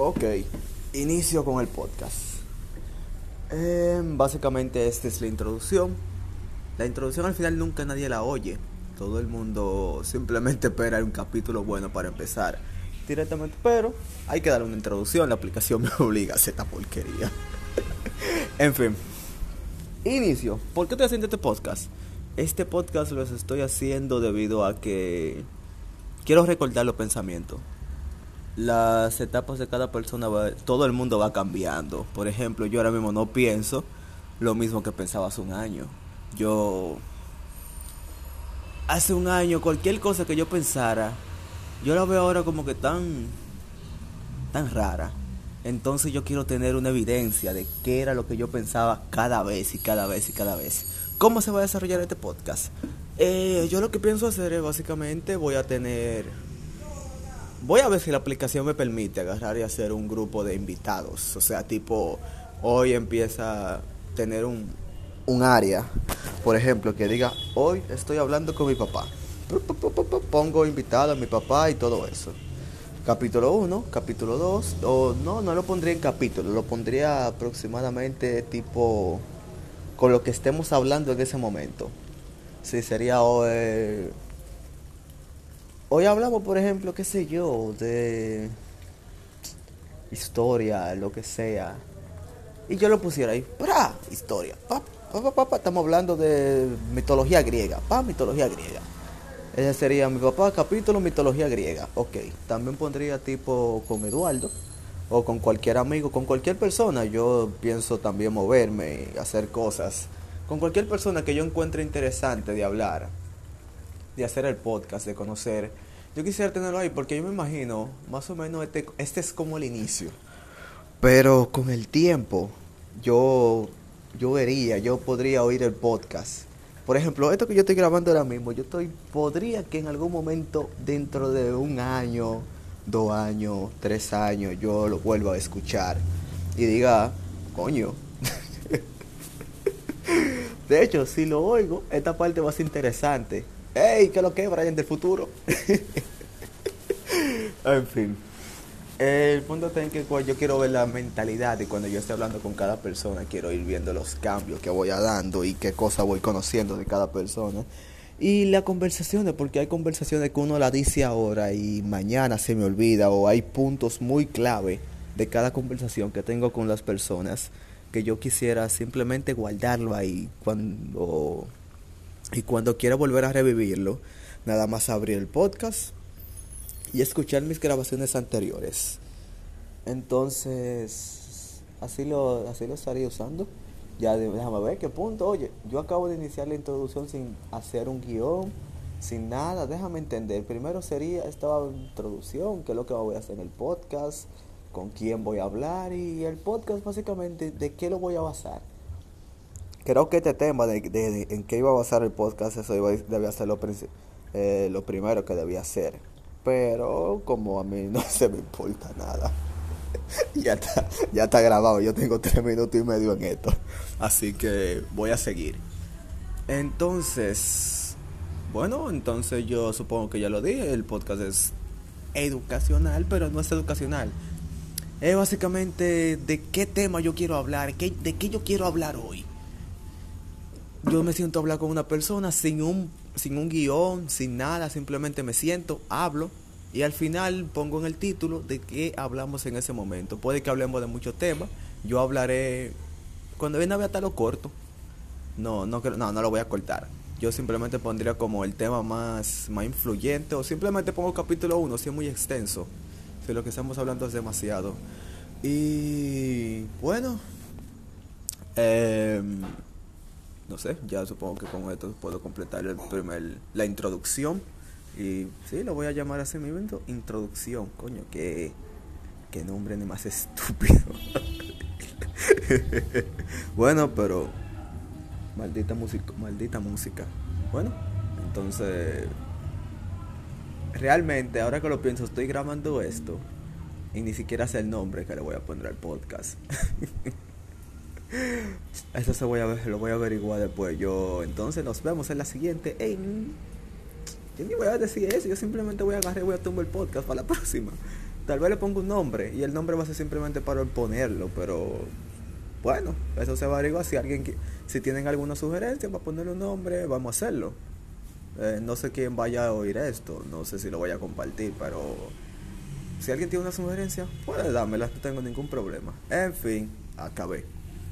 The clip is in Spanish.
Ok, inicio con el podcast. Eh, básicamente esta es la introducción. La introducción al final nunca nadie la oye. Todo el mundo simplemente espera un capítulo bueno para empezar directamente. Pero hay que dar una introducción. La aplicación me obliga a hacer esta porquería. en fin. Inicio. ¿Por qué estoy haciendo este podcast? Este podcast lo estoy haciendo debido a que quiero recordar los pensamientos las etapas de cada persona, todo el mundo va cambiando. Por ejemplo, yo ahora mismo no pienso lo mismo que pensaba hace un año. Yo, hace un año, cualquier cosa que yo pensara, yo la veo ahora como que tan, tan rara. Entonces yo quiero tener una evidencia de qué era lo que yo pensaba cada vez y cada vez y cada vez. ¿Cómo se va a desarrollar este podcast? Eh, yo lo que pienso hacer es básicamente voy a tener Voy a ver si la aplicación me permite agarrar y hacer un grupo de invitados. O sea, tipo, hoy empieza a tener un, un área, por ejemplo, que diga, hoy estoy hablando con mi papá. Pongo invitado a mi papá y todo eso. Capítulo 1, capítulo 2, o no, no lo pondría en capítulo, lo pondría aproximadamente tipo con lo que estemos hablando en ese momento. Sí, sería hoy Hoy hablamos, por ejemplo, qué sé yo, de historia, lo que sea. Y yo lo pusiera ahí, ¡pra! Historia. Pa, pa, pa, Estamos hablando de mitología griega. Pa, mitología griega. Ese sería mi papá, capítulo mitología griega. Ok. También pondría tipo con Eduardo. O con cualquier amigo, con cualquier persona. Yo pienso también moverme, hacer cosas. Con cualquier persona que yo encuentre interesante de hablar de hacer el podcast, de conocer. Yo quisiera tenerlo ahí porque yo me imagino, más o menos, este, este es como el inicio. Pero con el tiempo, yo, yo vería, yo podría oír el podcast. Por ejemplo, esto que yo estoy grabando ahora mismo, yo estoy, podría que en algún momento, dentro de un año, dos años, tres años, yo lo vuelva a escuchar y diga, coño. de hecho, si lo oigo, esta parte va a ser interesante ¡Ey! ¿Qué lo que, Brian del futuro? en fin. El punto está en que yo quiero ver la mentalidad y cuando yo esté hablando con cada persona, quiero ir viendo los cambios que voy dando y qué cosas voy conociendo de cada persona. Y las conversaciones, porque hay conversaciones que uno la dice ahora y mañana se me olvida, o hay puntos muy clave de cada conversación que tengo con las personas que yo quisiera simplemente guardarlo ahí cuando y cuando quiera volver a revivirlo, nada más abrir el podcast y escuchar mis grabaciones anteriores. Entonces, así lo, así lo estaría usando. Ya déjame ver qué punto. Oye, yo acabo de iniciar la introducción sin hacer un guion, sin nada. Déjame entender. Primero sería esta introducción, qué es lo que voy a hacer en el podcast, con quién voy a hablar y el podcast básicamente de qué lo voy a basar creo que este tema de, en qué iba a basar el podcast, eso debía ser lo, eh, lo primero que debía hacer. Pero como a mí no se me importa nada. ya, está, ya está grabado, yo tengo tres minutos y medio en esto. Así que voy a seguir. Entonces, bueno, entonces yo supongo que ya lo dije, el podcast es educacional, pero no es educacional. Es básicamente de qué tema yo quiero hablar, qué, de qué yo quiero hablar hoy yo me siento a hablar con una persona sin un, sin un guion, sin nada, simplemente me siento, hablo y al final pongo en el título de qué hablamos en ese momento. Puede que hablemos de muchos temas, yo hablaré, cuando viene a ver hasta lo corto, no, no, no, no lo voy a cortar. Yo simplemente pondría como el tema más, más influyente o simplemente pongo capítulo 1 si es muy extenso, si lo que estamos hablando es demasiado. Y bueno, eh, no sé, ya supongo que con esto puedo completar el primer, la introducción. Y sí, lo voy a llamar así mismo, introducción, coño, qué, qué nombre ni más estúpido. bueno, pero maldita música, maldita música. Bueno, entonces realmente ahora que lo pienso estoy grabando esto y ni siquiera sé el nombre que le voy a poner al podcast. Eso se voy a ver, lo voy a averiguar después. Yo, entonces nos vemos en la siguiente. yo ni voy a decir eso, yo simplemente voy a agarrar y voy a tomar el podcast para la próxima. Tal vez le pongo un nombre y el nombre va a ser simplemente para ponerlo, pero bueno, eso se va a averiguar. Si alguien, si tienen alguna sugerencia para ponerle un nombre, vamos a hacerlo. Eh, no sé quién vaya a oír esto, no sé si lo voy a compartir, pero si alguien tiene una sugerencia, puede dármela, no tengo ningún problema. En fin, acabé.